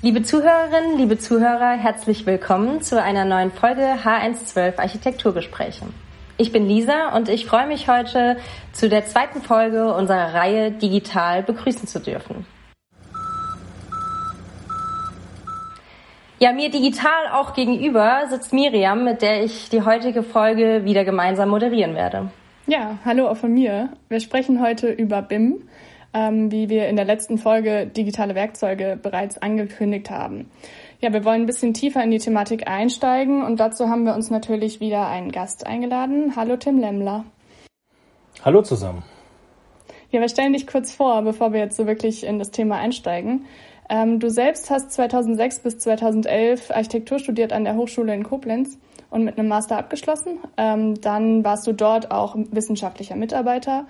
Liebe Zuhörerinnen, liebe Zuhörer, herzlich willkommen zu einer neuen Folge H112 Architekturgespräche. Ich bin Lisa und ich freue mich heute zu der zweiten Folge unserer Reihe Digital begrüßen zu dürfen. Ja, mir digital auch gegenüber sitzt Miriam, mit der ich die heutige Folge wieder gemeinsam moderieren werde. Ja, hallo auch von mir. Wir sprechen heute über BIM, ähm, wie wir in der letzten Folge digitale Werkzeuge bereits angekündigt haben. Ja, wir wollen ein bisschen tiefer in die Thematik einsteigen und dazu haben wir uns natürlich wieder einen Gast eingeladen. Hallo Tim Lemmler. Hallo zusammen. Ja, wir stellen dich kurz vor, bevor wir jetzt so wirklich in das Thema einsteigen. Ähm, du selbst hast 2006 bis 2011 Architektur studiert an der Hochschule in Koblenz und mit einem Master abgeschlossen. Ähm, dann warst du dort auch wissenschaftlicher Mitarbeiter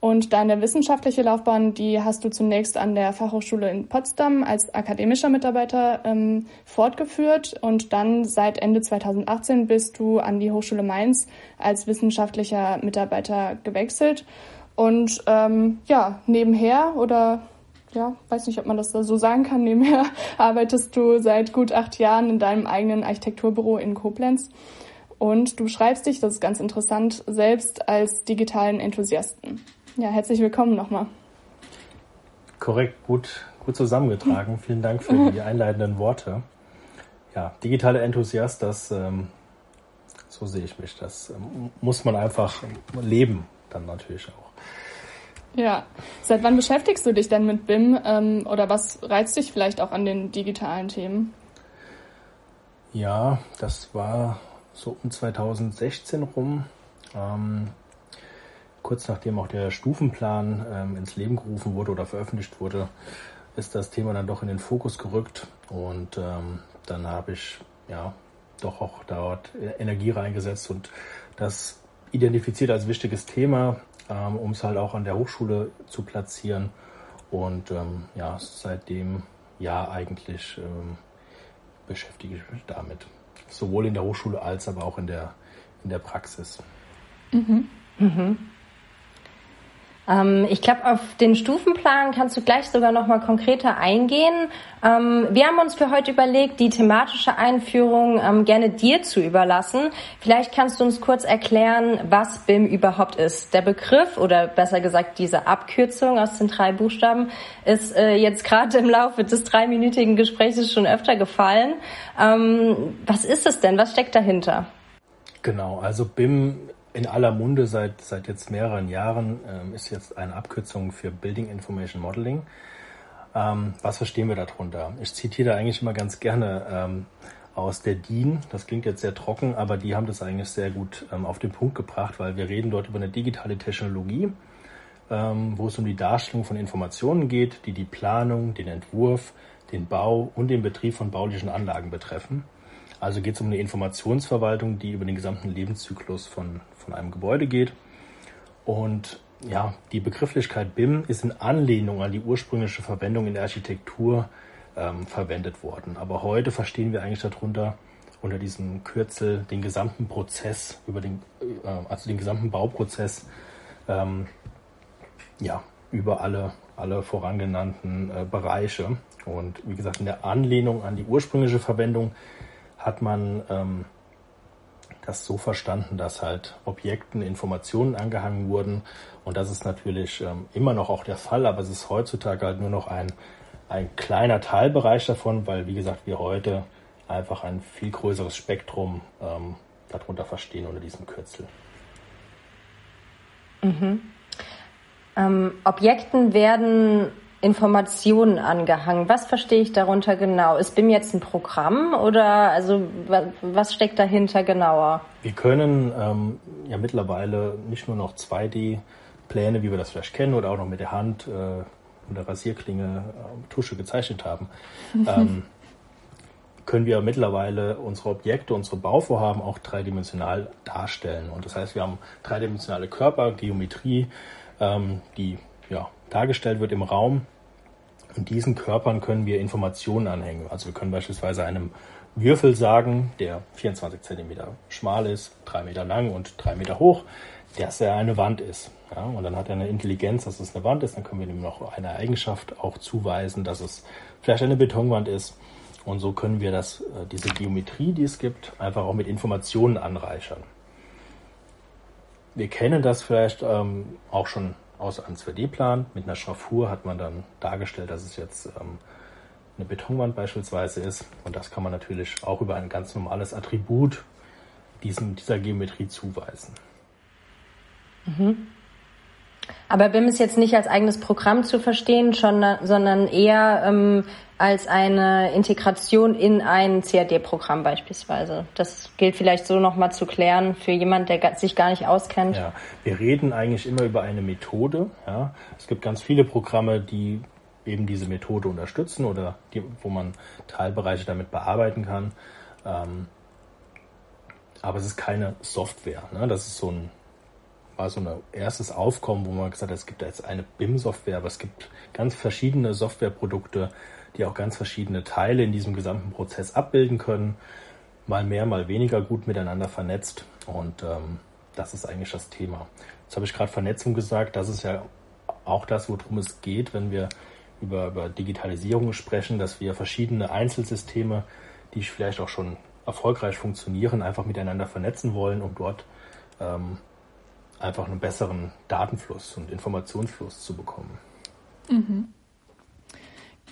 und deine wissenschaftliche Laufbahn, die hast du zunächst an der Fachhochschule in Potsdam als akademischer Mitarbeiter ähm, fortgeführt und dann seit Ende 2018 bist du an die Hochschule Mainz als wissenschaftlicher Mitarbeiter gewechselt. Und ähm, ja, nebenher oder ja, weiß nicht, ob man das so sagen kann, nebenher arbeitest du seit gut acht Jahren in deinem eigenen Architekturbüro in Koblenz. Und du schreibst dich, das ist ganz interessant, selbst als digitalen Enthusiasten. Ja, herzlich willkommen nochmal. Korrekt, gut, gut zusammengetragen. Vielen Dank für die einleitenden Worte. Ja, digitale Enthusiast, das, ähm, so sehe ich mich. Das ähm, muss man einfach leben, dann natürlich auch. Ja, seit wann beschäftigst du dich denn mit BIM ähm, oder was reizt dich vielleicht auch an den digitalen Themen? Ja, das war so um 2016 rum. Kurz nachdem auch der Stufenplan ähm, ins Leben gerufen wurde oder veröffentlicht wurde, ist das Thema dann doch in den Fokus gerückt und ähm, dann habe ich ja doch auch dort Energie reingesetzt und das identifiziert als wichtiges Thema, ähm, um es halt auch an der Hochschule zu platzieren und ähm, ja, seitdem ja eigentlich ähm, beschäftige ich mich damit. Sowohl in der Hochschule als aber auch in der, in der Praxis. Mhm. Mhm. Ähm, ich glaube, auf den Stufenplan kannst du gleich sogar noch mal konkreter eingehen. Ähm, wir haben uns für heute überlegt, die thematische Einführung ähm, gerne dir zu überlassen. Vielleicht kannst du uns kurz erklären, was BIM überhaupt ist. Der Begriff oder besser gesagt diese Abkürzung aus den drei Buchstaben ist äh, jetzt gerade im Laufe des dreiminütigen Gesprächs schon öfter gefallen. was ist es denn? Was steckt dahinter? Genau, also BIM in aller Munde seit, seit jetzt mehreren Jahren ähm, ist jetzt eine Abkürzung für Building Information Modeling. Ähm, was verstehen wir darunter? Ich zitiere eigentlich immer ganz gerne ähm, aus der DIN. Das klingt jetzt sehr trocken, aber die haben das eigentlich sehr gut ähm, auf den Punkt gebracht, weil wir reden dort über eine digitale Technologie, ähm, wo es um die Darstellung von Informationen geht, die die Planung, den Entwurf, den Bau und den Betrieb von baulichen Anlagen betreffen. Also geht es um eine Informationsverwaltung, die über den gesamten Lebenszyklus von, von einem Gebäude geht. Und ja, die Begrifflichkeit BIM ist in Anlehnung an die ursprüngliche Verwendung in der Architektur ähm, verwendet worden. Aber heute verstehen wir eigentlich darunter unter diesem Kürzel den gesamten Prozess über den, äh, also den gesamten Bauprozess, ähm, ja, über alle, alle vorangenannten äh, Bereiche. Und wie gesagt, in der Anlehnung an die ursprüngliche Verwendung hat man ähm, das so verstanden, dass halt Objekten Informationen angehangen wurden. Und das ist natürlich ähm, immer noch auch der Fall, aber es ist heutzutage halt nur noch ein, ein kleiner Teilbereich davon, weil, wie gesagt, wir heute einfach ein viel größeres Spektrum ähm, darunter verstehen unter diesem Kürzel. Mhm. Ähm, Objekten werden Informationen angehangen. Was verstehe ich darunter genau? Ist BIM jetzt ein Programm oder also was steckt dahinter genauer? Wir können ähm, ja mittlerweile nicht nur noch 2D-Pläne, wie wir das vielleicht kennen, oder auch noch mit der Hand äh, und der Rasierklinge äh, Tusche gezeichnet haben. ähm, können wir mittlerweile unsere Objekte, unsere Bauvorhaben auch dreidimensional darstellen. Und das heißt, wir haben dreidimensionale Körper, Geometrie, ähm, die dargestellt wird im Raum. Und diesen Körpern können wir Informationen anhängen. Also wir können beispielsweise einem Würfel sagen, der 24 Zentimeter schmal ist, drei Meter lang und drei Meter hoch, dass er eine Wand ist. Ja, und dann hat er eine Intelligenz, dass es eine Wand ist. Dann können wir ihm noch eine Eigenschaft auch zuweisen, dass es vielleicht eine Betonwand ist. Und so können wir das, äh, diese Geometrie, die es gibt, einfach auch mit Informationen anreichern. Wir kennen das vielleicht ähm, auch schon aus einem 2D-Plan. Mit einer Schraffur hat man dann dargestellt, dass es jetzt ähm, eine Betonwand beispielsweise ist. Und das kann man natürlich auch über ein ganz normales Attribut diesem, dieser Geometrie zuweisen. Mhm. Aber BIM ist jetzt nicht als eigenes Programm zu verstehen, sondern eher ähm, als eine Integration in ein CAD-Programm beispielsweise. Das gilt vielleicht so nochmal zu klären für jemand, der sich gar nicht auskennt. Ja, wir reden eigentlich immer über eine Methode. Ja. Es gibt ganz viele Programme, die eben diese Methode unterstützen oder die, wo man Teilbereiche damit bearbeiten kann. Ähm, aber es ist keine Software. Ne? Das ist so ein war so ein erstes Aufkommen, wo man gesagt hat, es gibt jetzt eine BIM-Software, aber es gibt ganz verschiedene Softwareprodukte, die auch ganz verschiedene Teile in diesem gesamten Prozess abbilden können. Mal mehr, mal weniger gut miteinander vernetzt. Und ähm, das ist eigentlich das Thema. Jetzt habe ich gerade Vernetzung gesagt. Das ist ja auch das, worum es geht, wenn wir über, über Digitalisierung sprechen, dass wir verschiedene Einzelsysteme, die vielleicht auch schon erfolgreich funktionieren, einfach miteinander vernetzen wollen, um dort ähm, einfach einen besseren Datenfluss und Informationsfluss zu bekommen. Mhm.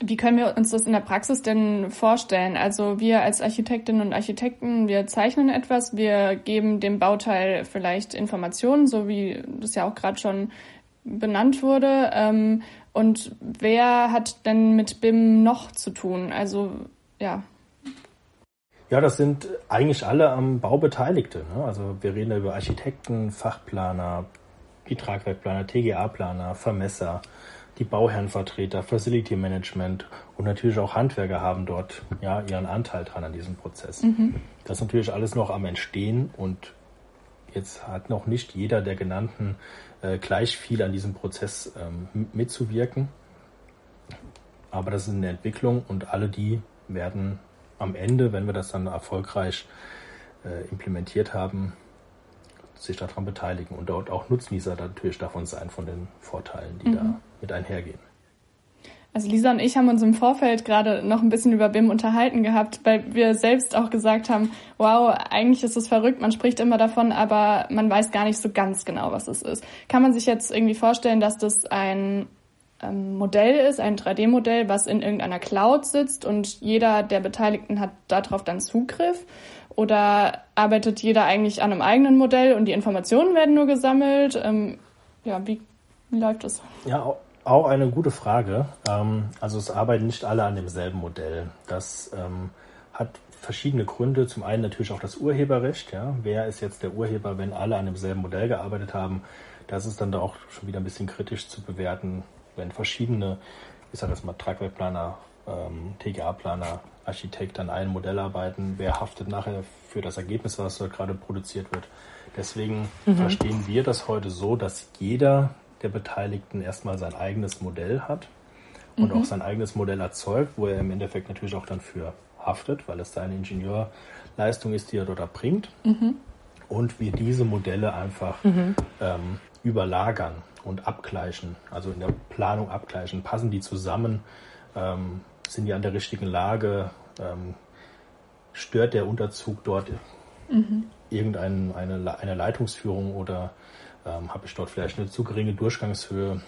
Wie können wir uns das in der Praxis denn vorstellen? Also wir als Architektinnen und Architekten, wir zeichnen etwas, wir geben dem Bauteil vielleicht Informationen, so wie das ja auch gerade schon benannt wurde. Ähm, und wer hat denn mit BIM noch zu tun? Also ja. Ja, das sind eigentlich alle am Bau Beteiligte. Ne? Also wir reden über Architekten, Fachplaner, die Tragwerkplaner, TGA-Planer, Vermesser, die Bauherrenvertreter, Facility Management und natürlich auch Handwerker haben dort ja ihren Anteil dran an diesem Prozess. Mhm. Das ist natürlich alles noch am Entstehen und jetzt hat noch nicht jeder der genannten äh, gleich viel an diesem Prozess ähm, mitzuwirken. Aber das ist eine Entwicklung und alle die werden am Ende, wenn wir das dann erfolgreich äh, implementiert haben, sich daran beteiligen und dort auch Nutznießer natürlich davon sein, von den Vorteilen, die mhm. da mit einhergehen. Also Lisa und ich haben uns im Vorfeld gerade noch ein bisschen über BIM unterhalten gehabt, weil wir selbst auch gesagt haben, wow, eigentlich ist es verrückt, man spricht immer davon, aber man weiß gar nicht so ganz genau, was es ist. Kann man sich jetzt irgendwie vorstellen, dass das ein Modell ist, ein 3D-Modell, was in irgendeiner Cloud sitzt und jeder der Beteiligten hat darauf dann Zugriff? Oder arbeitet jeder eigentlich an einem eigenen Modell und die Informationen werden nur gesammelt? Ähm, ja, wie, wie läuft das? Ja, auch eine gute Frage. Ähm, also es arbeiten nicht alle an demselben Modell. Das ähm, hat verschiedene Gründe. Zum einen natürlich auch das Urheberrecht. Ja. Wer ist jetzt der Urheber, wenn alle an demselben Modell gearbeitet haben? Das ist dann da auch schon wieder ein bisschen kritisch zu bewerten, wenn verschiedene, ich sage das mal, Tragwerkplaner, ähm, TGA-Planer Architekt an einem Modell arbeiten, wer haftet nachher für das Ergebnis, was dort gerade produziert wird. Deswegen mhm. verstehen wir das heute so, dass jeder der Beteiligten erstmal sein eigenes Modell hat und mhm. auch sein eigenes Modell erzeugt, wo er im Endeffekt natürlich auch dann für haftet, weil es seine Ingenieurleistung ist, die er dort erbringt. Mhm. Und wir diese Modelle einfach mhm. ähm, überlagern und abgleichen, also in der Planung abgleichen. Passen die zusammen? Ähm, sind die an der richtigen Lage? Ähm, stört der Unterzug dort mhm. irgendeine eine, eine Leitungsführung oder ähm, habe ich dort vielleicht eine zu geringe Durchgangshöhe,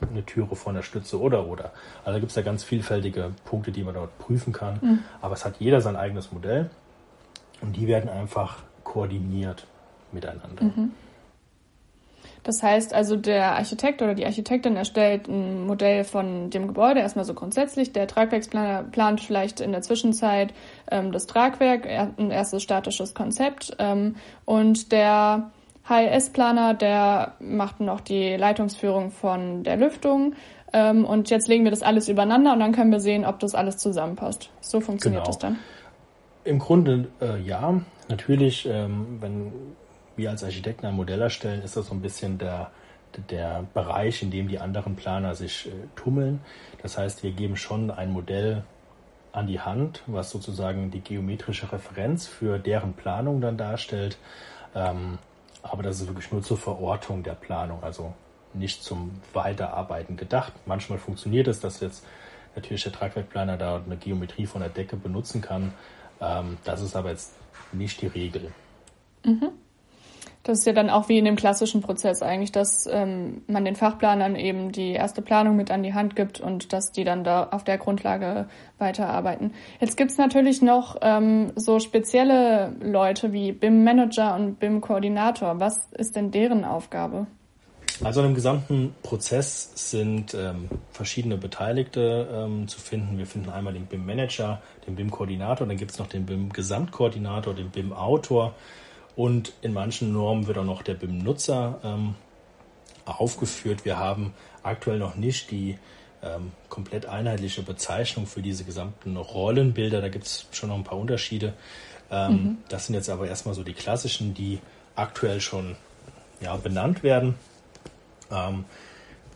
eine Türe vor der Stütze oder oder. Also da gibt es ja ganz vielfältige Punkte, die man dort prüfen kann. Mhm. Aber es hat jeder sein eigenes Modell und die werden einfach koordiniert miteinander. Mhm. Das heißt also, der Architekt oder die Architektin erstellt ein Modell von dem Gebäude, erstmal so grundsätzlich. Der Tragwerksplaner plant vielleicht in der Zwischenzeit ähm, das Tragwerk, ein erstes statisches Konzept. Ähm, und der HLS-Planer, der macht noch die Leitungsführung von der Lüftung. Ähm, und jetzt legen wir das alles übereinander und dann können wir sehen, ob das alles zusammenpasst. So funktioniert genau. das dann. Im Grunde äh, ja. Natürlich, ähm, wenn wir als Architekten ein Modell erstellen, ist das so ein bisschen der, der Bereich, in dem die anderen Planer sich äh, tummeln. Das heißt, wir geben schon ein Modell an die Hand, was sozusagen die geometrische Referenz für deren Planung dann darstellt. Ähm, aber das ist wirklich nur zur Verortung der Planung, also nicht zum Weiterarbeiten gedacht. Manchmal funktioniert es, dass jetzt natürlich der Tragwerkplaner da eine Geometrie von der Decke benutzen kann. Ähm, das ist aber jetzt nicht die Regel. Mhm. Das ist ja dann auch wie in dem klassischen Prozess eigentlich, dass ähm, man den Fachplanern eben die erste Planung mit an die Hand gibt und dass die dann da auf der Grundlage weiterarbeiten. Jetzt gibt's natürlich noch ähm, so spezielle Leute wie BIM-Manager und BIM-Koordinator. Was ist denn deren Aufgabe? Also im gesamten Prozess sind ähm, verschiedene Beteiligte ähm, zu finden. Wir finden einmal den BIM-Manager, den BIM-Koordinator, dann gibt es noch den BIM-Gesamtkoordinator, den BIM-Autor und in manchen Normen wird auch noch der BIM-Nutzer ähm, aufgeführt. Wir haben aktuell noch nicht die ähm, komplett einheitliche Bezeichnung für diese gesamten Rollenbilder. Da gibt es schon noch ein paar Unterschiede. Ähm, mhm. Das sind jetzt aber erstmal so die klassischen, die aktuell schon ja, benannt werden. Ähm,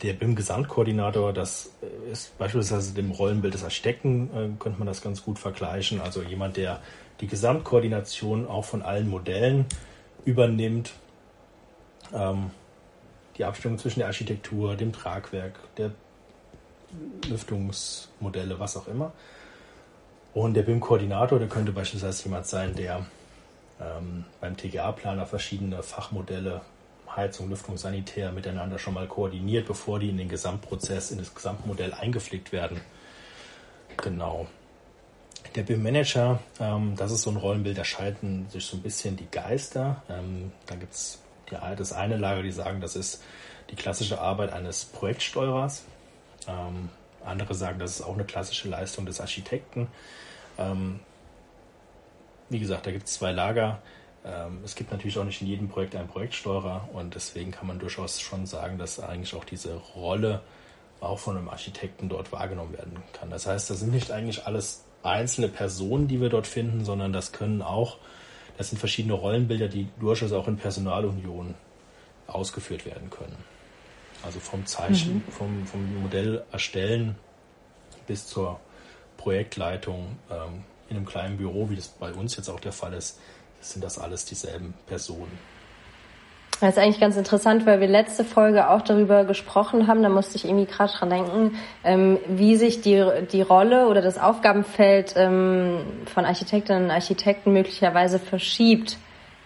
der BIM-Gesamtkoordinator, das ist beispielsweise dem Rollenbild des Architekten, äh, könnte man das ganz gut vergleichen. Also jemand, der die Gesamtkoordination auch von allen Modellen übernimmt. Ähm, die Abstimmung zwischen der Architektur, dem Tragwerk, der Lüftungsmodelle, was auch immer. Und der BIM-Koordinator, der könnte beispielsweise jemand sein, der ähm, beim TGA-Planer verschiedene Fachmodelle, Heizung, Lüftung, Sanitär miteinander schon mal koordiniert, bevor die in den Gesamtprozess, in das Gesamtmodell eingepflegt werden. Genau. Der BIM-Manager, ähm, das ist so ein Rollenbild, da schalten sich so ein bisschen die Geister. Ähm, da gibt es das eine Lager, die sagen, das ist die klassische Arbeit eines Projektsteuerers. Ähm, andere sagen, das ist auch eine klassische Leistung des Architekten. Ähm, wie gesagt, da gibt es zwei Lager. Ähm, es gibt natürlich auch nicht in jedem Projekt einen Projektsteuerer und deswegen kann man durchaus schon sagen, dass eigentlich auch diese Rolle auch von einem Architekten dort wahrgenommen werden kann. Das heißt, das sind nicht eigentlich alles einzelne Personen, die wir dort finden, sondern das können auch, das sind verschiedene Rollenbilder, die durchaus auch in Personalunion ausgeführt werden können. Also vom Zeichen, mhm. vom, vom Modell erstellen bis zur Projektleitung ähm, in einem kleinen Büro, wie das bei uns jetzt auch der Fall ist, sind das alles dieselben Personen. Das ist eigentlich ganz interessant, weil wir letzte Folge auch darüber gesprochen haben, da musste ich irgendwie gerade dran denken, ähm, wie sich die, die Rolle oder das Aufgabenfeld ähm, von Architektinnen und Architekten möglicherweise verschiebt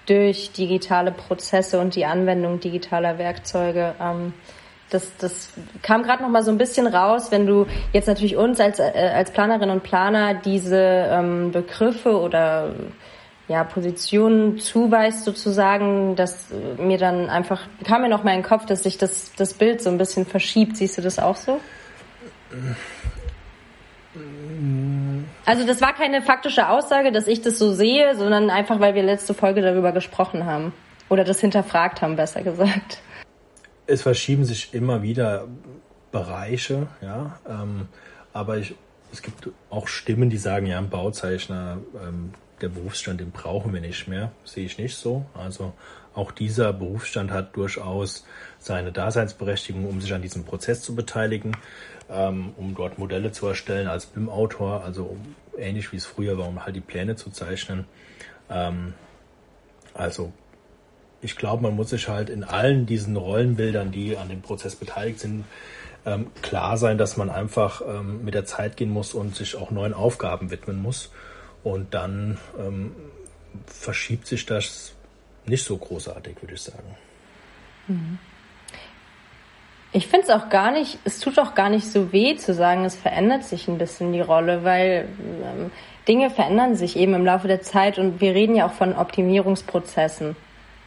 durch digitale Prozesse und die Anwendung digitaler Werkzeuge. Ähm, das, das kam gerade noch mal so ein bisschen raus, wenn du jetzt natürlich uns als, äh, als Planerinnen und Planer diese ähm, Begriffe oder ja, Positionen zuweist sozusagen, dass mir dann einfach, kam mir noch mal in den Kopf, dass sich das, das Bild so ein bisschen verschiebt. Siehst du das auch so? Also das war keine faktische Aussage, dass ich das so sehe, sondern einfach, weil wir letzte Folge darüber gesprochen haben. Oder das hinterfragt haben, besser gesagt. Es verschieben sich immer wieder Bereiche, ja. Ähm, aber ich, es gibt auch Stimmen, die sagen, ja, ein Bauzeichner ähm, der Berufsstand, den brauchen wir nicht mehr, sehe ich nicht so. Also auch dieser Berufsstand hat durchaus seine Daseinsberechtigung, um sich an diesem Prozess zu beteiligen, ähm, um dort Modelle zu erstellen als BIM-Autor, also ähnlich wie es früher war, um halt die Pläne zu zeichnen. Ähm, also ich glaube, man muss sich halt in allen diesen Rollenbildern, die an dem Prozess beteiligt sind, ähm, klar sein, dass man einfach ähm, mit der Zeit gehen muss und sich auch neuen Aufgaben widmen muss. Und dann ähm, verschiebt sich das nicht so großartig, würde ich sagen. Mhm. Ich finde es auch gar nicht, es tut auch gar nicht so weh zu sagen, es verändert sich ein bisschen die Rolle, weil ähm, Dinge verändern sich eben im Laufe der Zeit und wir reden ja auch von Optimierungsprozessen.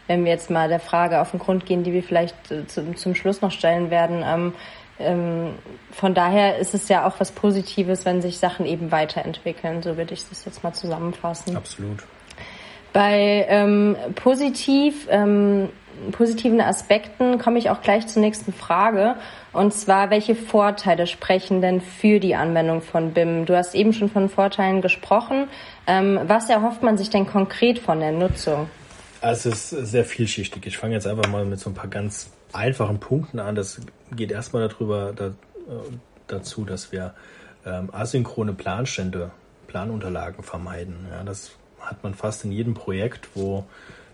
Wenn wir jetzt mal der Frage auf den Grund gehen, die wir vielleicht äh, zum, zum Schluss noch stellen werden, ähm, ähm, von daher ist es ja auch was Positives, wenn sich Sachen eben weiterentwickeln. So würde ich das jetzt mal zusammenfassen. Absolut. Bei ähm, positiv, ähm, positiven Aspekten komme ich auch gleich zur nächsten Frage. Und zwar, welche Vorteile sprechen denn für die Anwendung von BIM? Du hast eben schon von Vorteilen gesprochen. Ähm, was erhofft man sich denn konkret von der Nutzung? Also es ist sehr vielschichtig. Ich fange jetzt einfach mal mit so ein paar ganz einfachen Punkten an. Das geht erstmal darüber da, äh, dazu, dass wir ähm, asynchrone Planstände, Planunterlagen vermeiden. Ja, das hat man fast in jedem Projekt, wo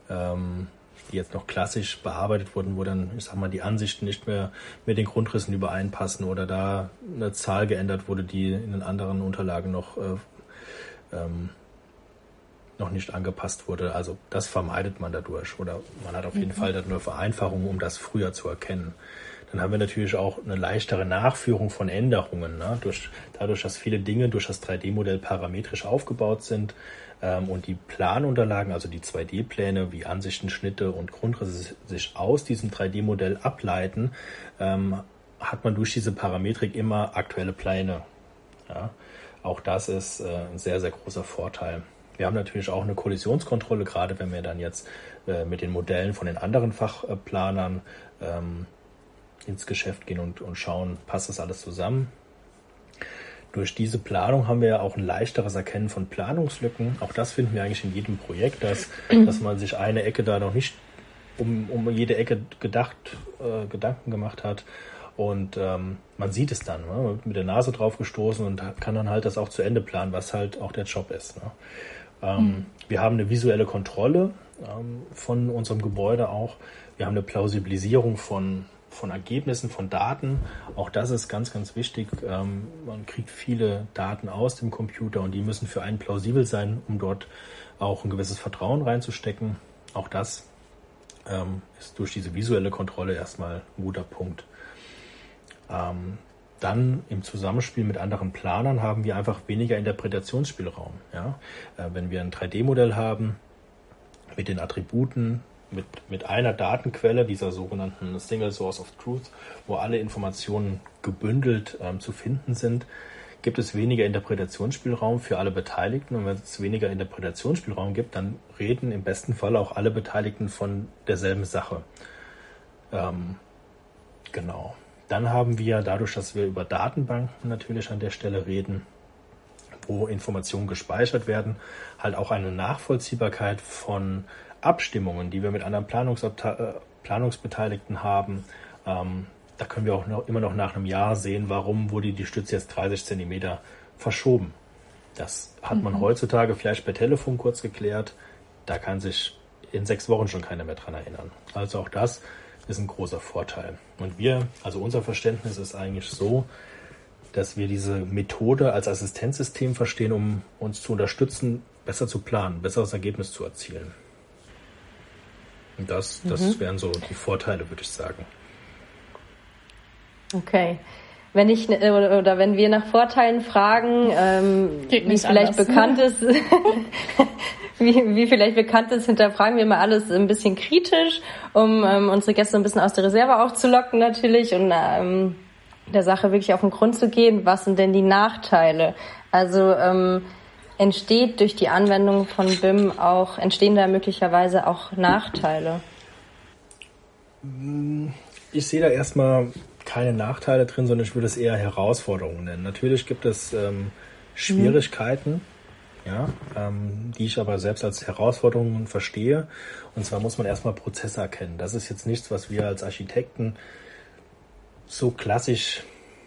ähm, die jetzt noch klassisch bearbeitet wurden, wo dann, ich sag mal, die Ansichten nicht mehr mit den Grundrissen übereinpassen oder da eine Zahl geändert wurde, die in den anderen Unterlagen noch, äh, ähm, noch nicht angepasst wurde. Also das vermeidet man dadurch oder man hat auf jeden mhm. Fall dann nur Vereinfachungen, um das früher zu erkennen. Dann haben wir natürlich auch eine leichtere Nachführung von Änderungen. Ne? Durch, dadurch, dass viele Dinge durch das 3D-Modell parametrisch aufgebaut sind, ähm, und die Planunterlagen, also die 2D-Pläne wie Ansichten, Schnitte und Grundrisse sich aus diesem 3D-Modell ableiten, ähm, hat man durch diese Parametrik immer aktuelle Pläne. Ja? Auch das ist äh, ein sehr, sehr großer Vorteil. Wir haben natürlich auch eine Kollisionskontrolle, gerade wenn wir dann jetzt äh, mit den Modellen von den anderen Fachplanern ähm, ins Geschäft gehen und, und schauen, passt das alles zusammen durch diese Planung haben wir ja auch ein leichteres Erkennen von Planungslücken. Auch das finden wir eigentlich in jedem Projekt, dass, dass man sich eine Ecke da noch nicht um, um jede Ecke gedacht, äh, Gedanken gemacht hat. Und ähm, man sieht es dann, ne? mit der Nase drauf gestoßen und kann dann halt das auch zu Ende planen, was halt auch der Job ist. Ne? Ähm, mhm. Wir haben eine visuelle Kontrolle ähm, von unserem Gebäude auch. Wir haben eine Plausibilisierung von von Ergebnissen, von Daten. Auch das ist ganz, ganz wichtig. Ähm, man kriegt viele Daten aus dem Computer und die müssen für einen plausibel sein, um dort auch ein gewisses Vertrauen reinzustecken. Auch das ähm, ist durch diese visuelle Kontrolle erstmal ein guter Punkt. Dann im Zusammenspiel mit anderen Planern haben wir einfach weniger Interpretationsspielraum. Ja? Äh, wenn wir ein 3D-Modell haben mit den Attributen, mit, mit einer Datenquelle, dieser sogenannten Single Source of Truth, wo alle Informationen gebündelt ähm, zu finden sind, gibt es weniger Interpretationsspielraum für alle Beteiligten. Und wenn es weniger Interpretationsspielraum gibt, dann reden im besten Fall auch alle Beteiligten von derselben Sache. Ähm, genau. Dann haben wir dadurch, dass wir über Datenbanken natürlich an der Stelle reden, wo Informationen gespeichert werden, halt auch eine Nachvollziehbarkeit von Abstimmungen, die wir mit anderen Planungsabte äh, Planungsbeteiligten haben, ähm, da können wir auch noch, immer noch nach einem Jahr sehen, warum wurde die Stütze jetzt 30 Zentimeter verschoben. Das hat man mhm. heutzutage vielleicht per Telefon kurz geklärt. Da kann sich in sechs Wochen schon keiner mehr dran erinnern. Also auch das ist ein großer Vorteil. Und wir, also unser Verständnis ist eigentlich so, dass wir diese Methode als Assistenzsystem verstehen, um uns zu unterstützen, besser zu planen, besseres Ergebnis zu erzielen. Das, das mhm. wären so die Vorteile, würde ich sagen. Okay. Wenn ich oder, oder wenn wir nach Vorteilen fragen, ähm, wie vielleicht anders. bekannt ist, wie, wie vielleicht bekannt ist, hinterfragen wir mal alles ein bisschen kritisch, um ähm, unsere Gäste ein bisschen aus der Reserve auch zu locken natürlich und ähm, der Sache wirklich auf den Grund zu gehen. Was sind denn die Nachteile? Also ähm, entsteht durch die Anwendung von BIM auch, entstehen da möglicherweise auch Nachteile? Ich sehe da erstmal keine Nachteile drin, sondern ich würde es eher Herausforderungen nennen. Natürlich gibt es ähm, Schwierigkeiten, mhm. ja, ähm, die ich aber selbst als Herausforderungen verstehe. Und zwar muss man erstmal Prozesse erkennen. Das ist jetzt nichts, was wir als Architekten so klassisch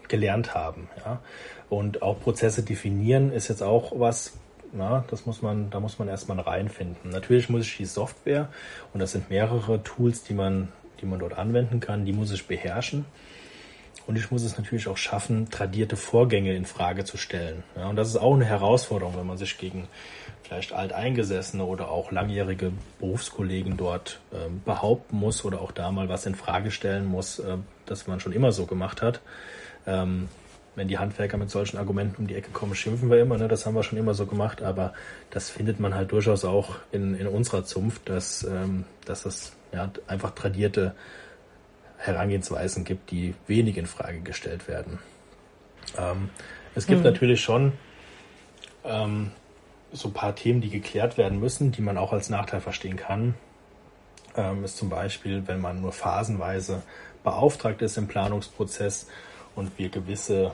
gelernt haben. Ja. Und auch Prozesse definieren ist jetzt auch was, na, das muss man, da muss man erstmal reinfinden. Natürlich muss ich die Software, und das sind mehrere Tools, die man, die man dort anwenden kann, die muss ich beherrschen. Und ich muss es natürlich auch schaffen, tradierte Vorgänge in Frage zu stellen. Ja, und das ist auch eine Herausforderung, wenn man sich gegen vielleicht alteingesessene oder auch langjährige Berufskollegen dort äh, behaupten muss oder auch da mal was in Frage stellen muss, äh, das man schon immer so gemacht hat. Ähm, wenn die Handwerker mit solchen Argumenten um die Ecke kommen, schimpfen wir immer, ne? das haben wir schon immer so gemacht, aber das findet man halt durchaus auch in, in unserer Zunft, dass, ähm, dass es ja, einfach tradierte Herangehensweisen gibt, die wenig in Frage gestellt werden. Ähm, es gibt mhm. natürlich schon ähm, so ein paar Themen, die geklärt werden müssen, die man auch als Nachteil verstehen kann. Ähm, ist zum Beispiel, wenn man nur phasenweise beauftragt ist im Planungsprozess und wir gewisse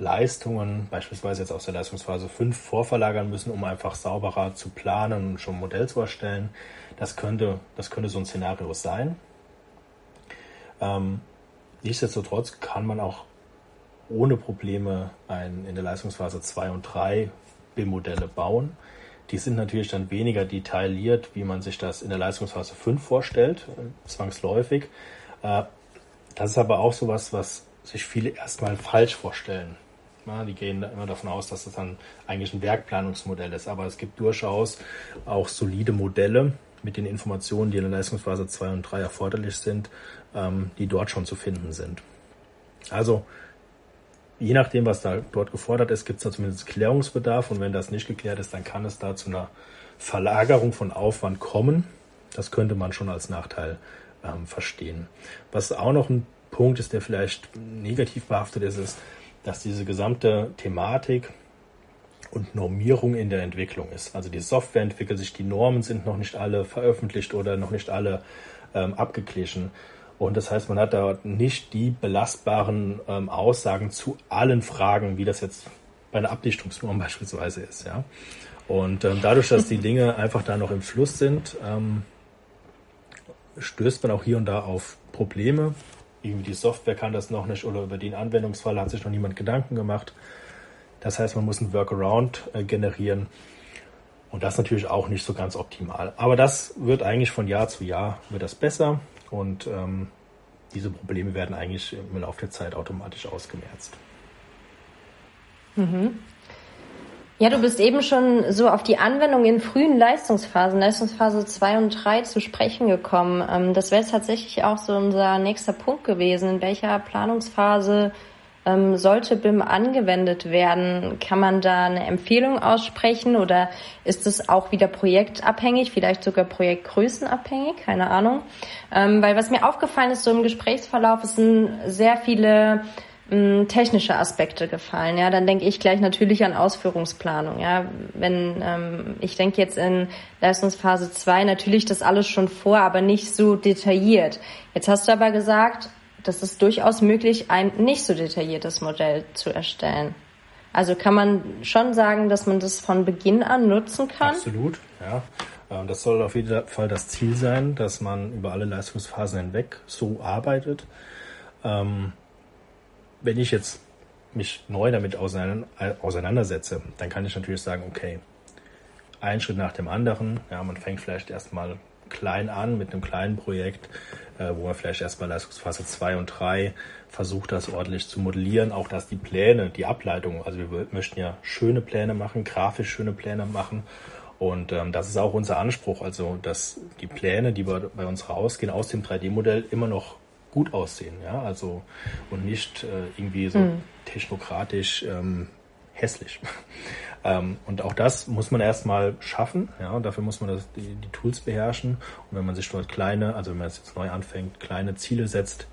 Leistungen, beispielsweise jetzt aus der Leistungsphase 5, vorverlagern müssen, um einfach sauberer zu planen und schon ein Modell zu erstellen. Das könnte, das könnte so ein Szenario sein. Ähm, nichtsdestotrotz kann man auch ohne Probleme ein, in der Leistungsphase 2 und 3 BIM-Modelle bauen, die sind natürlich dann weniger detailliert, wie man sich das in der Leistungsphase 5 vorstellt, zwangsläufig. Äh, das ist aber auch sowas, was sich viele erstmal falsch vorstellen. Die gehen immer davon aus, dass das dann eigentlich ein Werkplanungsmodell ist. Aber es gibt durchaus auch solide Modelle mit den Informationen, die in der Leistungsphase 2 und 3 erforderlich sind, ähm, die dort schon zu finden sind. Also je nachdem, was da dort gefordert ist, gibt es da zumindest Klärungsbedarf. Und wenn das nicht geklärt ist, dann kann es da zu einer Verlagerung von Aufwand kommen. Das könnte man schon als Nachteil ähm, verstehen. Was auch noch ein Punkt ist, der vielleicht negativ behaftet ist, ist, dass diese gesamte Thematik und Normierung in der Entwicklung ist. Also die Software entwickelt sich, die Normen sind noch nicht alle veröffentlicht oder noch nicht alle ähm, abgeglichen. Und das heißt, man hat da nicht die belastbaren ähm, Aussagen zu allen Fragen, wie das jetzt bei einer Abdichtungsnorm beispielsweise ist. Ja? Und ähm, dadurch, dass die Dinge einfach da noch im Fluss sind, ähm, stößt man auch hier und da auf Probleme. Irgendwie die Software kann das noch nicht oder über den Anwendungsfall hat sich noch niemand Gedanken gemacht. Das heißt, man muss ein Workaround äh, generieren. Und das natürlich auch nicht so ganz optimal. Aber das wird eigentlich von Jahr zu Jahr wird das besser. Und ähm, diese Probleme werden eigentlich im Laufe der Zeit automatisch ausgemerzt. Mhm. Ja, du bist eben schon so auf die Anwendung in frühen Leistungsphasen, Leistungsphase 2 und 3 zu sprechen gekommen. Ähm, das wäre tatsächlich auch so unser nächster Punkt gewesen. In welcher Planungsphase ähm, sollte BIM angewendet werden? Kann man da eine Empfehlung aussprechen oder ist es auch wieder projektabhängig, vielleicht sogar projektgrößenabhängig? Keine Ahnung. Ähm, weil was mir aufgefallen ist, so im Gesprächsverlauf, es sind sehr viele ähm, technische Aspekte gefallen. Ja, dann denke ich gleich natürlich an Ausführungsplanung. Ja, wenn ähm, ich denke jetzt in Leistungsphase 2 natürlich das alles schon vor, aber nicht so detailliert. Jetzt hast du aber gesagt, das ist durchaus möglich, ein nicht so detailliertes Modell zu erstellen. Also kann man schon sagen, dass man das von Beginn an nutzen kann? Absolut, ja. Ähm, das soll auf jeden Fall das Ziel sein, dass man über alle Leistungsphasen hinweg so arbeitet. Ähm, wenn ich jetzt mich neu damit auseinandersetze, dann kann ich natürlich sagen, okay, ein Schritt nach dem anderen. Ja, man fängt vielleicht erstmal klein an mit einem kleinen Projekt, äh, wo man vielleicht erstmal Leistungsphase 2 und 3 versucht, das ordentlich zu modellieren. Auch dass die Pläne, die Ableitung, also wir möchten ja schöne Pläne machen, grafisch schöne Pläne machen. Und ähm, das ist auch unser Anspruch, also dass die Pläne, die bei, bei uns rausgehen aus dem 3D-Modell, immer noch gut aussehen, ja, also und nicht äh, irgendwie so mhm. technokratisch ähm, hässlich. Ähm, und auch das muss man erstmal schaffen. Ja, und dafür muss man das, die, die, Tools beherrschen. Und wenn man sich dort kleine, also wenn man jetzt neu anfängt, kleine Ziele setzt,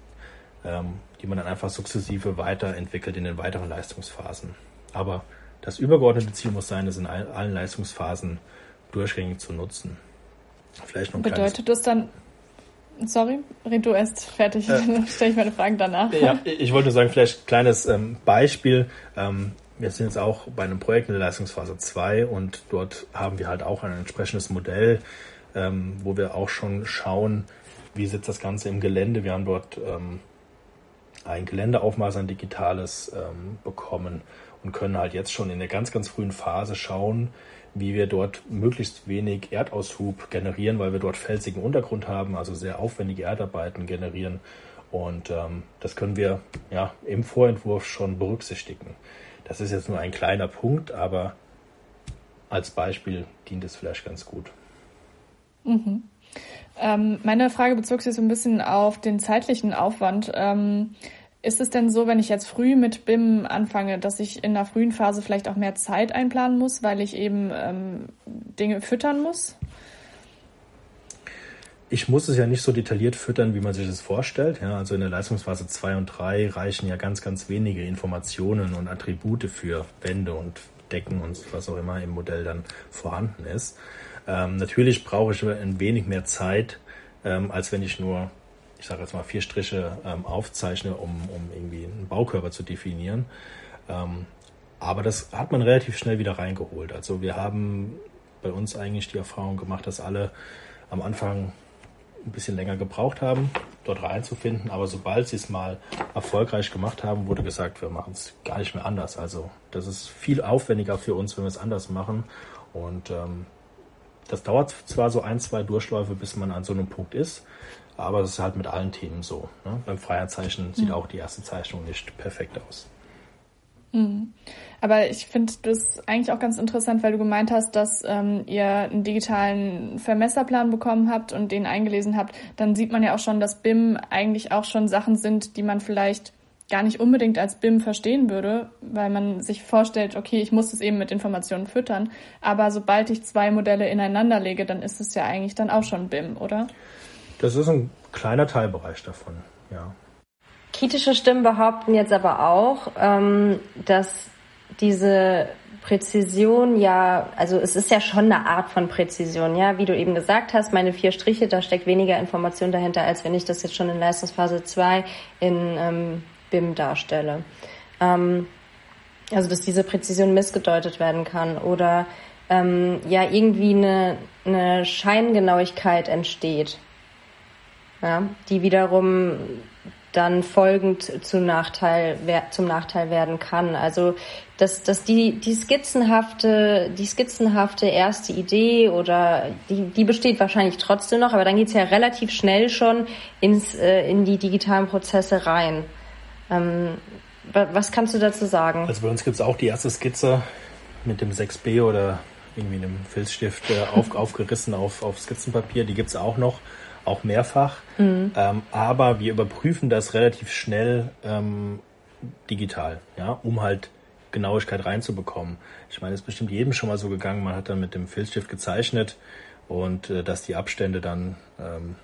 ähm, die man dann einfach sukzessive weiterentwickelt in den weiteren Leistungsphasen. Aber das übergeordnete Ziel muss sein, es in allen Leistungsphasen durchgängig zu nutzen. Vielleicht noch Bedeutet das dann, sorry, red du erst fertig, äh, dann stelle ich meine Fragen danach. Ja, ich wollte sagen, vielleicht ein kleines ähm, Beispiel. Ähm, wir sind jetzt auch bei einem Projekt in der Leistungsphase 2 und dort haben wir halt auch ein entsprechendes Modell, ähm, wo wir auch schon schauen, wie sitzt das Ganze im Gelände. Wir haben dort ähm, ein Geländeaufmaß, ein digitales ähm, bekommen und können halt jetzt schon in der ganz, ganz frühen Phase schauen, wie wir dort möglichst wenig Erdaushub generieren, weil wir dort felsigen Untergrund haben, also sehr aufwendige Erdarbeiten generieren. Und ähm, das können wir ja im Vorentwurf schon berücksichtigen. Das ist jetzt nur ein kleiner Punkt, aber als Beispiel dient es vielleicht ganz gut. Mhm. Ähm, meine Frage bezog sich so ein bisschen auf den zeitlichen Aufwand. Ähm, ist es denn so, wenn ich jetzt früh mit BIM anfange, dass ich in der frühen Phase vielleicht auch mehr Zeit einplanen muss, weil ich eben ähm, Dinge füttern muss? Ich muss es ja nicht so detailliert füttern, wie man sich das vorstellt. Ja, also in der Leistungsphase 2 und 3 reichen ja ganz, ganz wenige Informationen und Attribute für Wände und Decken und was auch immer im Modell dann vorhanden ist. Ähm, natürlich brauche ich ein wenig mehr Zeit, ähm, als wenn ich nur, ich sage jetzt mal, vier Striche ähm, aufzeichne, um, um irgendwie einen Baukörper zu definieren. Ähm, aber das hat man relativ schnell wieder reingeholt. Also wir haben bei uns eigentlich die Erfahrung gemacht, dass alle am Anfang ein bisschen länger gebraucht haben, dort reinzufinden. Aber sobald sie es mal erfolgreich gemacht haben, wurde gesagt, wir machen es gar nicht mehr anders. Also das ist viel aufwendiger für uns, wenn wir es anders machen. Und ähm, das dauert zwar so ein, zwei Durchläufe, bis man an so einem Punkt ist, aber das ist halt mit allen Themen so. Ne? Beim Freiheitszeichen sieht mhm. auch die erste Zeichnung nicht perfekt aus. Mhm. Aber ich finde das eigentlich auch ganz interessant, weil du gemeint hast, dass ähm, ihr einen digitalen Vermesserplan bekommen habt und den eingelesen habt. Dann sieht man ja auch schon, dass BIM eigentlich auch schon Sachen sind, die man vielleicht gar nicht unbedingt als BIM verstehen würde, weil man sich vorstellt, okay, ich muss es eben mit Informationen füttern. Aber sobald ich zwei Modelle ineinander lege, dann ist es ja eigentlich dann auch schon BIM, oder? Das ist ein kleiner Teilbereich davon, ja. Kritische Stimmen behaupten jetzt aber auch, ähm, dass diese Präzision ja, also es ist ja schon eine Art von Präzision, ja, wie du eben gesagt hast, meine vier Striche, da steckt weniger Information dahinter, als wenn ich das jetzt schon in Leistungsphase 2 in ähm, BIM darstelle. Ähm, also dass diese Präzision missgedeutet werden kann oder ähm, ja irgendwie eine, eine Scheingenauigkeit entsteht ja, die wiederum dann folgend zum Nachteil, zum Nachteil werden kann. Also dass, dass die, die skizzenhafte, die skizzenhafte erste Idee oder die, die besteht wahrscheinlich trotzdem noch, aber dann geht's ja relativ schnell schon ins, äh, in die digitalen Prozesse rein. Ähm, was kannst du dazu sagen? Also bei uns gibt's auch die erste Skizze mit dem 6b oder irgendwie einem Filzstift äh, auf, aufgerissen auf, auf Skizzenpapier, die gibt's auch noch auch mehrfach. Mhm. Ähm, aber wir überprüfen das relativ schnell ähm, digital, ja, um halt Genauigkeit reinzubekommen. Ich meine, es ist bestimmt jedem schon mal so gegangen, man hat dann mit dem Filzstift gezeichnet und äh, dass die Abstände dann ähm,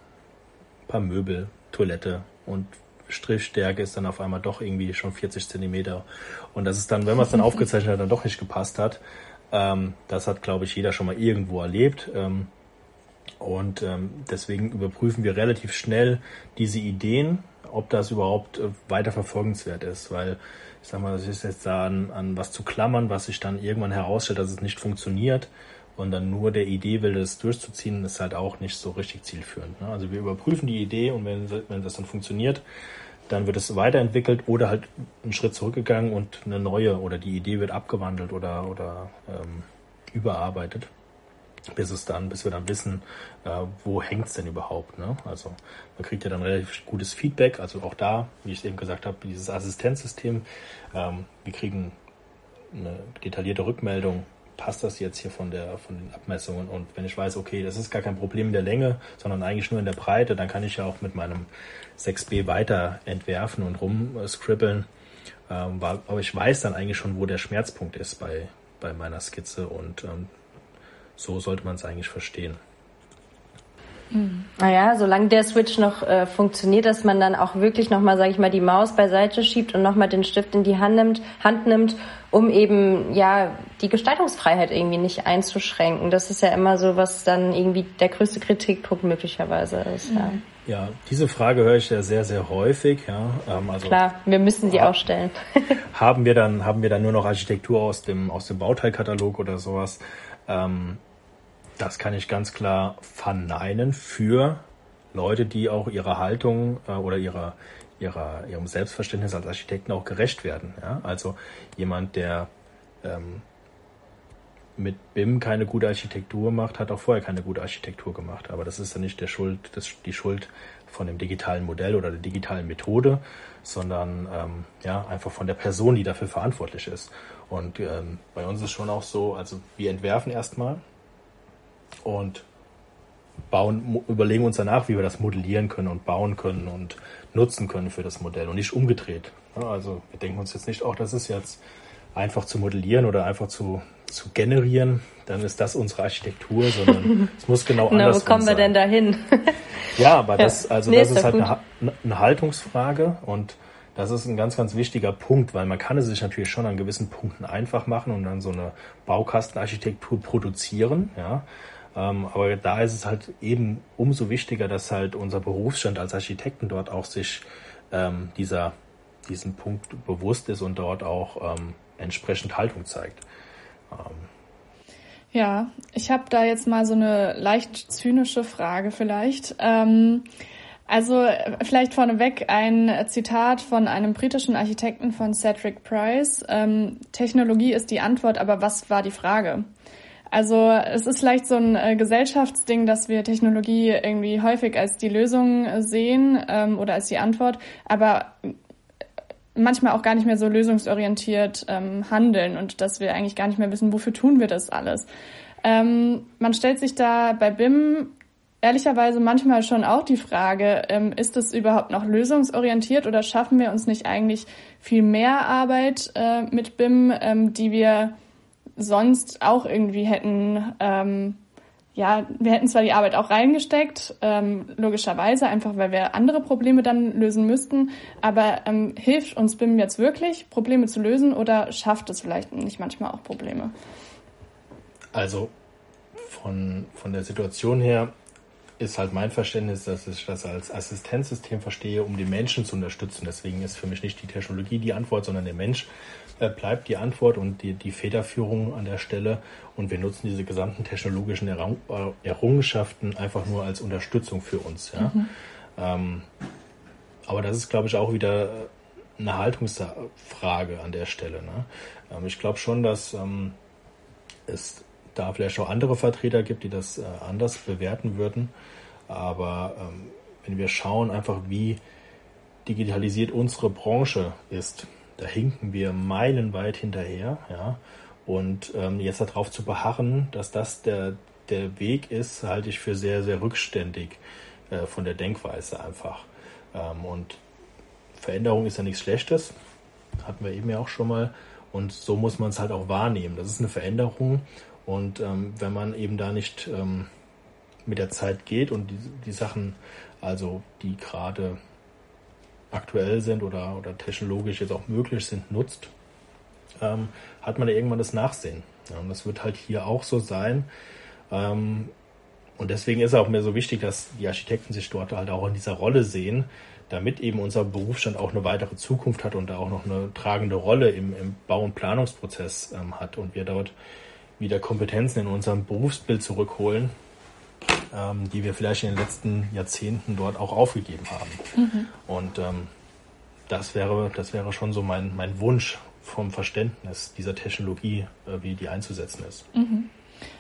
paar Möbel, Toilette und Strichstärke ist dann auf einmal doch irgendwie schon 40 Zentimeter. Und das ist dann, wenn man es dann aufgezeichnet hat, dann doch nicht gepasst hat. Ähm, das hat, glaube ich, jeder schon mal irgendwo erlebt. Ähm, und ähm, deswegen überprüfen wir relativ schnell diese Ideen, ob das überhaupt äh, weiter verfolgenswert ist, weil ich sag mal, das ist jetzt da an, an was zu klammern, was sich dann irgendwann herausstellt, dass es nicht funktioniert und dann nur der Idee will, das durchzuziehen, ist halt auch nicht so richtig zielführend. Ne? Also wir überprüfen die Idee und wenn, wenn das dann funktioniert, dann wird es weiterentwickelt oder halt einen Schritt zurückgegangen und eine neue oder die Idee wird abgewandelt oder, oder ähm, überarbeitet bis es dann, bis wir dann wissen, äh, wo hängt's denn überhaupt. Ne? Also man kriegt ja dann relativ gutes Feedback. Also auch da, wie ich eben gesagt habe, dieses Assistenzsystem. Ähm, wir kriegen eine detaillierte Rückmeldung. Passt das jetzt hier von der von den Abmessungen? Und wenn ich weiß, okay, das ist gar kein Problem in der Länge, sondern eigentlich nur in der Breite, dann kann ich ja auch mit meinem 6b weiter entwerfen und rumscribbeln. Ähm, aber ich weiß dann eigentlich schon, wo der Schmerzpunkt ist bei, bei meiner Skizze und ähm, so sollte man es eigentlich verstehen. Naja, solange der Switch noch äh, funktioniert, dass man dann auch wirklich nochmal, sage ich mal, die Maus beiseite schiebt und nochmal den Stift in die Hand nimmt, Hand nimmt, um eben ja die Gestaltungsfreiheit irgendwie nicht einzuschränken. Das ist ja immer so, was dann irgendwie der größte Kritikpunkt möglicherweise ist. Mhm. Ja. ja, diese Frage höre ich ja sehr, sehr häufig. Ja, ähm, also Klar, wir müssen sie auch stellen. haben wir dann haben wir dann nur noch Architektur aus dem aus dem Bauteilkatalog oder sowas? Ähm, das kann ich ganz klar verneinen für Leute, die auch ihrer Haltung äh, oder ihrer, ihrer, ihrem Selbstverständnis als Architekten auch gerecht werden. Ja? Also jemand, der ähm, mit BIM keine gute Architektur macht, hat auch vorher keine gute Architektur gemacht. Aber das ist ja nicht der Schuld, das, die Schuld von dem digitalen Modell oder der digitalen Methode, sondern ähm, ja einfach von der Person, die dafür verantwortlich ist. Und ähm, bei uns ist schon auch so, also wir entwerfen erstmal und bauen, überlegen uns danach, wie wir das modellieren können und bauen können und nutzen können für das Modell und nicht umgedreht. Also wir denken uns jetzt nicht, auch das ist jetzt einfach zu modellieren oder einfach zu, zu generieren, dann ist das unsere Architektur, sondern es muss genau Na, anders sein. Wo kommen wir denn dahin? ja, aber das, also nee, das ist, ist halt eine, eine Haltungsfrage und das ist ein ganz, ganz wichtiger Punkt, weil man kann es sich natürlich schon an gewissen Punkten einfach machen und dann so eine Baukastenarchitektur produzieren, ja. Ähm, aber da ist es halt eben umso wichtiger, dass halt unser Berufsstand als Architekten dort auch sich ähm, dieser, diesen Punkt bewusst ist und dort auch ähm, entsprechend Haltung zeigt. Ähm, ja, ich habe da jetzt mal so eine leicht zynische Frage vielleicht. Ähm, also vielleicht vorneweg ein Zitat von einem britischen Architekten von Cedric Price. Ähm, Technologie ist die Antwort, aber was war die Frage? Also es ist vielleicht so ein äh, Gesellschaftsding, dass wir Technologie irgendwie häufig als die Lösung sehen ähm, oder als die Antwort, aber manchmal auch gar nicht mehr so lösungsorientiert ähm, handeln und dass wir eigentlich gar nicht mehr wissen, wofür tun wir das alles. Ähm, man stellt sich da bei BIM ehrlicherweise manchmal schon auch die Frage, ähm, ist es überhaupt noch lösungsorientiert oder schaffen wir uns nicht eigentlich viel mehr Arbeit äh, mit BIM, ähm, die wir sonst auch irgendwie hätten, ähm, ja, wir hätten zwar die Arbeit auch reingesteckt, ähm, logischerweise, einfach weil wir andere Probleme dann lösen müssten, aber ähm, hilft uns BIM jetzt wirklich, Probleme zu lösen oder schafft es vielleicht nicht manchmal auch Probleme? Also von, von der Situation her ist halt mein Verständnis, dass ich das als Assistenzsystem verstehe, um den Menschen zu unterstützen. Deswegen ist für mich nicht die Technologie die Antwort, sondern der Mensch bleibt die Antwort und die, die Federführung an der Stelle. Und wir nutzen diese gesamten technologischen äh, Errungenschaften einfach nur als Unterstützung für uns. Ja? Mhm. Ähm, aber das ist, glaube ich, auch wieder eine Haltungsfrage an der Stelle. Ne? Ähm, ich glaube schon, dass ähm, es da vielleicht auch andere Vertreter gibt, die das äh, anders bewerten würden. Aber ähm, wenn wir schauen, einfach wie digitalisiert unsere Branche ist, da hinken wir meilenweit hinterher. Ja? Und ähm, jetzt darauf zu beharren, dass das der, der Weg ist, halte ich für sehr, sehr rückständig äh, von der Denkweise einfach. Ähm, und Veränderung ist ja nichts Schlechtes, hatten wir eben ja auch schon mal. Und so muss man es halt auch wahrnehmen. Das ist eine Veränderung. Und ähm, wenn man eben da nicht ähm, mit der Zeit geht und die, die Sachen, also die gerade aktuell sind oder, oder technologisch jetzt auch möglich sind, nutzt, ähm, hat man da irgendwann das Nachsehen. Ja, und das wird halt hier auch so sein. Ähm, und deswegen ist es auch mir so wichtig, dass die Architekten sich dort halt auch in dieser Rolle sehen, damit eben unser Berufsstand auch eine weitere Zukunft hat und da auch noch eine tragende Rolle im, im Bau- und Planungsprozess ähm, hat und wir dort wieder Kompetenzen in unserem Berufsbild zurückholen, ähm, die wir vielleicht in den letzten Jahrzehnten dort auch aufgegeben haben. Mhm. Und ähm, das wäre, das wäre schon so mein, mein Wunsch vom Verständnis dieser Technologie, äh, wie die einzusetzen ist. Mhm.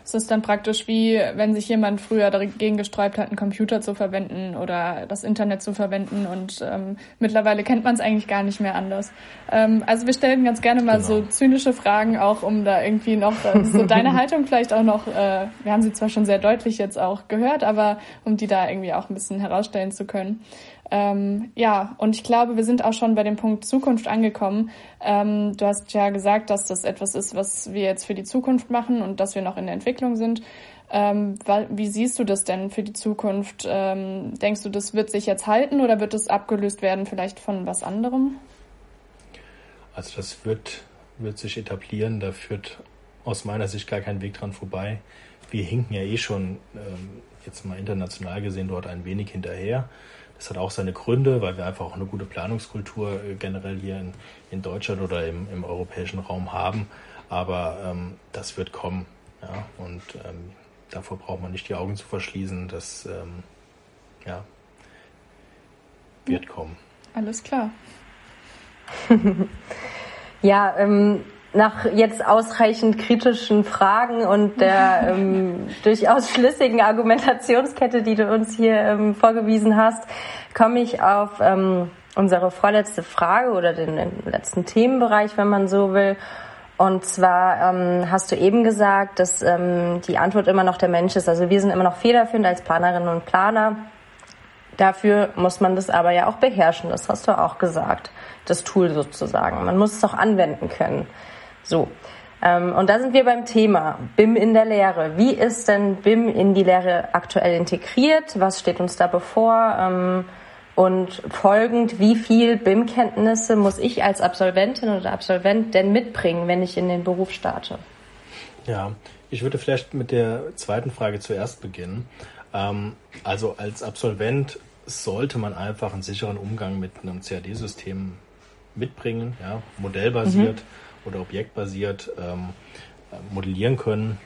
Es ist dann praktisch wie, wenn sich jemand früher dagegen gesträubt hat, einen Computer zu verwenden oder das Internet zu verwenden und ähm, mittlerweile kennt man es eigentlich gar nicht mehr anders. Ähm, also wir stellen ganz gerne mal genau. so zynische Fragen auch, um da irgendwie noch äh, so deine Haltung vielleicht auch noch, äh, wir haben sie zwar schon sehr deutlich jetzt auch gehört, aber um die da irgendwie auch ein bisschen herausstellen zu können. Ähm, ja, und ich glaube, wir sind auch schon bei dem Punkt Zukunft angekommen. Ähm, du hast ja gesagt, dass das etwas ist, was wir jetzt für die Zukunft machen und dass wir noch in der Entwicklung sind. Ähm, wie siehst du das denn für die Zukunft? Ähm, denkst du, das wird sich jetzt halten oder wird es abgelöst werden vielleicht von was anderem? Also das wird, wird sich etablieren. Da führt aus meiner Sicht gar kein Weg dran vorbei. Wir hinken ja eh schon ähm, jetzt mal international gesehen dort ein wenig hinterher. Das hat auch seine Gründe, weil wir einfach auch eine gute Planungskultur äh, generell hier in, in Deutschland oder im, im europäischen Raum haben. Aber ähm, das wird kommen. Ja? Und ähm, davor braucht man nicht die Augen zu verschließen. Das ähm, ja, wird kommen. Alles klar. ja, ähm, nach jetzt ausreichend kritischen Fragen und der ähm, durchaus schlüssigen Argumentationskette, die du uns hier ähm, vorgewiesen hast, komme ich auf ähm, unsere vorletzte Frage oder den, den, letzten Themenbereich, wenn man so will. Und zwar ähm, hast du eben gesagt, dass ähm, die Antwort immer noch der Mensch ist. Also wir sind immer noch federführend als Planerinnen und Planer. Dafür muss man das aber ja auch beherrschen. Das hast du auch gesagt. Das Tool sozusagen. Man muss es auch anwenden können. So. Ähm, und da sind wir beim Thema BIM in der Lehre. Wie ist denn BIM in die Lehre aktuell integriert? Was steht uns da bevor? Ähm, und folgend, wie viel BIM-Kenntnisse muss ich als Absolventin oder Absolvent denn mitbringen, wenn ich in den Beruf starte? Ja, ich würde vielleicht mit der zweiten Frage zuerst beginnen. Ähm, also als Absolvent sollte man einfach einen sicheren Umgang mit einem CAD-System mitbringen, ja, modellbasiert. Mhm oder objektbasiert ähm, modellieren können.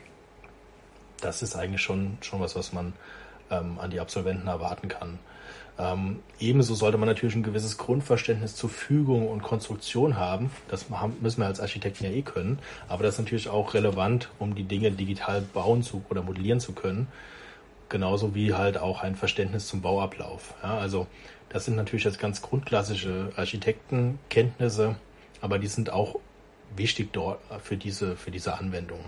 Das ist eigentlich schon, schon was, was man ähm, an die Absolventen erwarten kann. Ähm, ebenso sollte man natürlich ein gewisses Grundverständnis zur Fügung und Konstruktion haben. Das müssen wir als Architekten ja eh können. Aber das ist natürlich auch relevant, um die Dinge digital bauen zu oder modellieren zu können. Genauso wie halt auch ein Verständnis zum Bauablauf. Ja, also das sind natürlich jetzt ganz grundklassische Architektenkenntnisse, aber die sind auch wichtig dort für diese, für diese Anwendung.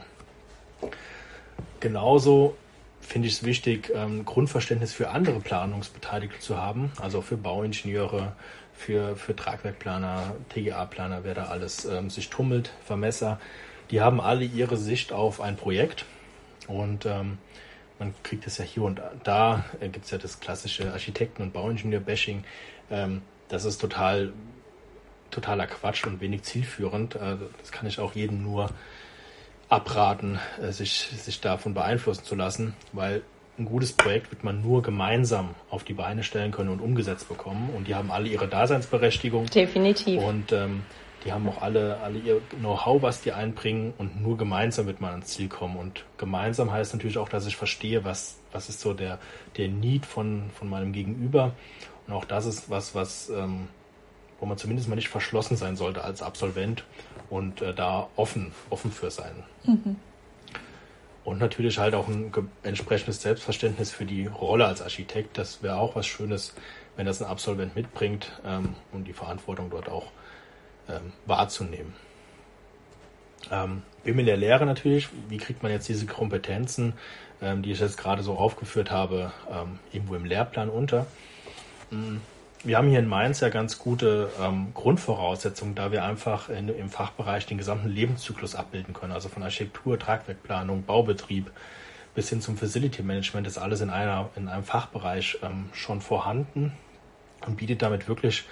Genauso finde ich es wichtig, ähm, Grundverständnis für andere Planungsbeteiligte zu haben, also für Bauingenieure, für, für Tragwerkplaner, TGA-Planer, wer da alles ähm, sich tummelt, Vermesser. Die haben alle ihre Sicht auf ein Projekt und ähm, man kriegt es ja hier und da, äh, gibt es ja das klassische Architekten- und Bauingenieur-Bashing. Ähm, das ist total, totaler Quatsch und wenig zielführend. Äh, das kann ich auch jedem nur abraten, äh, sich, sich davon beeinflussen zu lassen, weil ein gutes Projekt wird man nur gemeinsam auf die Beine stellen können und umgesetzt bekommen. Und die haben alle ihre Daseinsberechtigung. Definitiv. Und ähm, die haben auch alle, alle ihr Know-how, was die einbringen und nur gemeinsam wird man ans Ziel kommen. Und gemeinsam heißt natürlich auch, dass ich verstehe, was, was ist so der, der Need von, von meinem Gegenüber. Und auch das ist was, was, ähm, wo man zumindest mal nicht verschlossen sein sollte als Absolvent und äh, da offen, offen für sein. Mhm. Und natürlich halt auch ein entsprechendes Selbstverständnis für die Rolle als Architekt. Das wäre auch was Schönes, wenn das ein Absolvent mitbringt ähm, und die Verantwortung dort auch ähm, wahrzunehmen. Ähm, BIM in der Lehre natürlich, wie kriegt man jetzt diese Kompetenzen, ähm, die ich jetzt gerade so aufgeführt habe, ähm, irgendwo im Lehrplan unter? Hm, wir haben hier in Mainz ja ganz gute ähm, Grundvoraussetzungen, da wir einfach in, im Fachbereich den gesamten Lebenszyklus abbilden können. Also von Architektur, Tragwerkplanung, Baubetrieb bis hin zum Facility Management ist alles in, einer, in einem Fachbereich ähm, schon vorhanden und bietet damit wirklich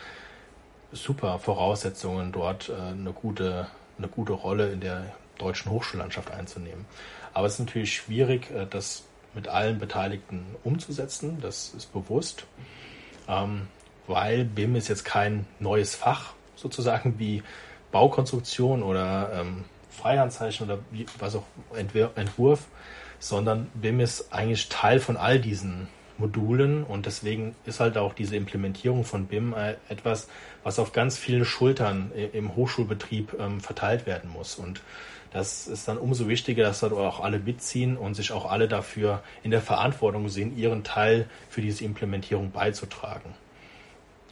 super Voraussetzungen, dort äh, eine, gute, eine gute Rolle in der deutschen Hochschullandschaft einzunehmen. Aber es ist natürlich schwierig, äh, das mit allen Beteiligten umzusetzen, das ist bewusst, ähm, weil BIM ist jetzt kein neues Fach sozusagen wie Baukonstruktion oder ähm, Freihandzeichen oder was auch Entwurf, sondern BIM ist eigentlich Teil von all diesen Modulen und deswegen ist halt auch diese Implementierung von BIM äh, etwas, was auf ganz vielen Schultern im Hochschulbetrieb ähm, verteilt werden muss. Und das ist dann umso wichtiger, dass dort auch alle mitziehen und sich auch alle dafür in der Verantwortung sehen, ihren Teil für diese Implementierung beizutragen.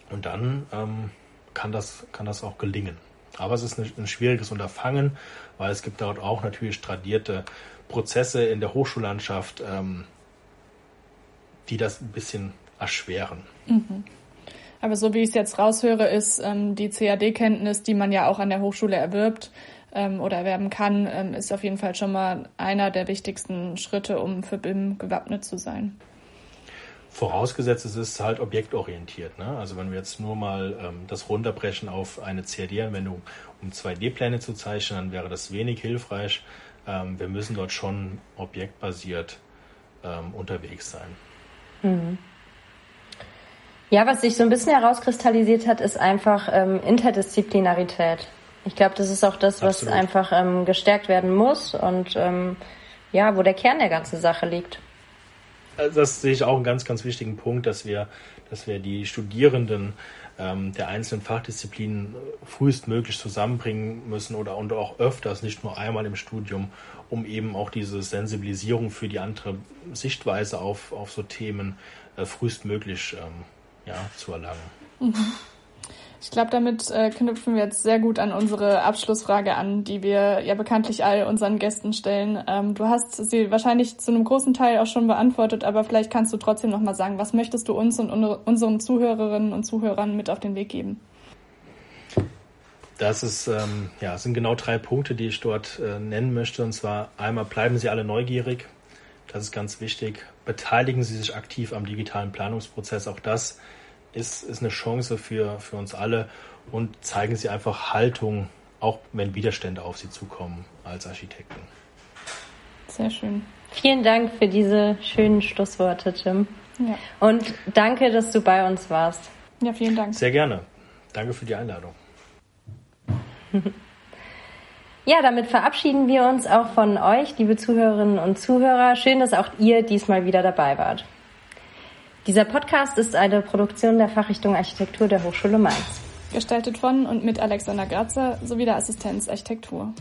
Und dann ähm, kann, das, kann das auch gelingen. Aber es ist ein, ein schwieriges Unterfangen, weil es gibt dort auch natürlich tradierte Prozesse in der Hochschullandschaft, ähm, die das ein bisschen erschweren. Mhm. Aber so wie ich es jetzt raushöre, ist ähm, die CAD-Kenntnis, die man ja auch an der Hochschule erwirbt ähm, oder erwerben kann, ähm, ist auf jeden Fall schon mal einer der wichtigsten Schritte, um für BIM gewappnet zu sein. Vorausgesetzt, es ist halt objektorientiert. Ne? Also wenn wir jetzt nur mal ähm, das runterbrechen auf eine CAD-Anwendung, um 2D-Pläne zu zeichnen, dann wäre das wenig hilfreich. Ähm, wir müssen dort schon objektbasiert ähm, unterwegs sein. Mhm. Ja, was sich so ein bisschen herauskristallisiert hat, ist einfach ähm, Interdisziplinarität. Ich glaube, das ist auch das, was Absolut. einfach ähm, gestärkt werden muss und ähm, ja, wo der Kern der ganzen Sache liegt. Das sehe ich auch einen ganz, ganz wichtigen Punkt, dass wir, dass wir die Studierenden ähm, der einzelnen Fachdisziplinen frühestmöglich zusammenbringen müssen oder und auch öfters, nicht nur einmal im Studium, um eben auch diese Sensibilisierung für die andere Sichtweise auf, auf so Themen äh, frühestmöglich ähm, ja, zu erlangen. Mhm. Ich glaube, damit äh, knüpfen wir jetzt sehr gut an unsere Abschlussfrage an, die wir ja bekanntlich all unseren Gästen stellen. Ähm, du hast sie wahrscheinlich zu einem großen Teil auch schon beantwortet, aber vielleicht kannst du trotzdem noch mal sagen, was möchtest du uns und unseren Zuhörerinnen und Zuhörern mit auf den Weg geben? Das ist, ähm, ja, sind genau drei Punkte, die ich dort äh, nennen möchte. Und zwar einmal bleiben Sie alle neugierig. Das ist ganz wichtig. Beteiligen Sie sich aktiv am digitalen Planungsprozess. Auch das ist, ist eine Chance für, für uns alle und zeigen Sie einfach Haltung, auch wenn Widerstände auf Sie zukommen als Architekten. Sehr schön. Vielen Dank für diese schönen Schlussworte, Tim. Ja. Und danke, dass du bei uns warst. Ja, vielen Dank. Sehr gerne. Danke für die Einladung. Ja, damit verabschieden wir uns auch von euch, liebe Zuhörerinnen und Zuhörer. Schön, dass auch ihr diesmal wieder dabei wart. Dieser Podcast ist eine Produktion der Fachrichtung Architektur der Hochschule Mainz. Gestaltet von und mit Alexander Grazer sowie der Assistenz Architektur.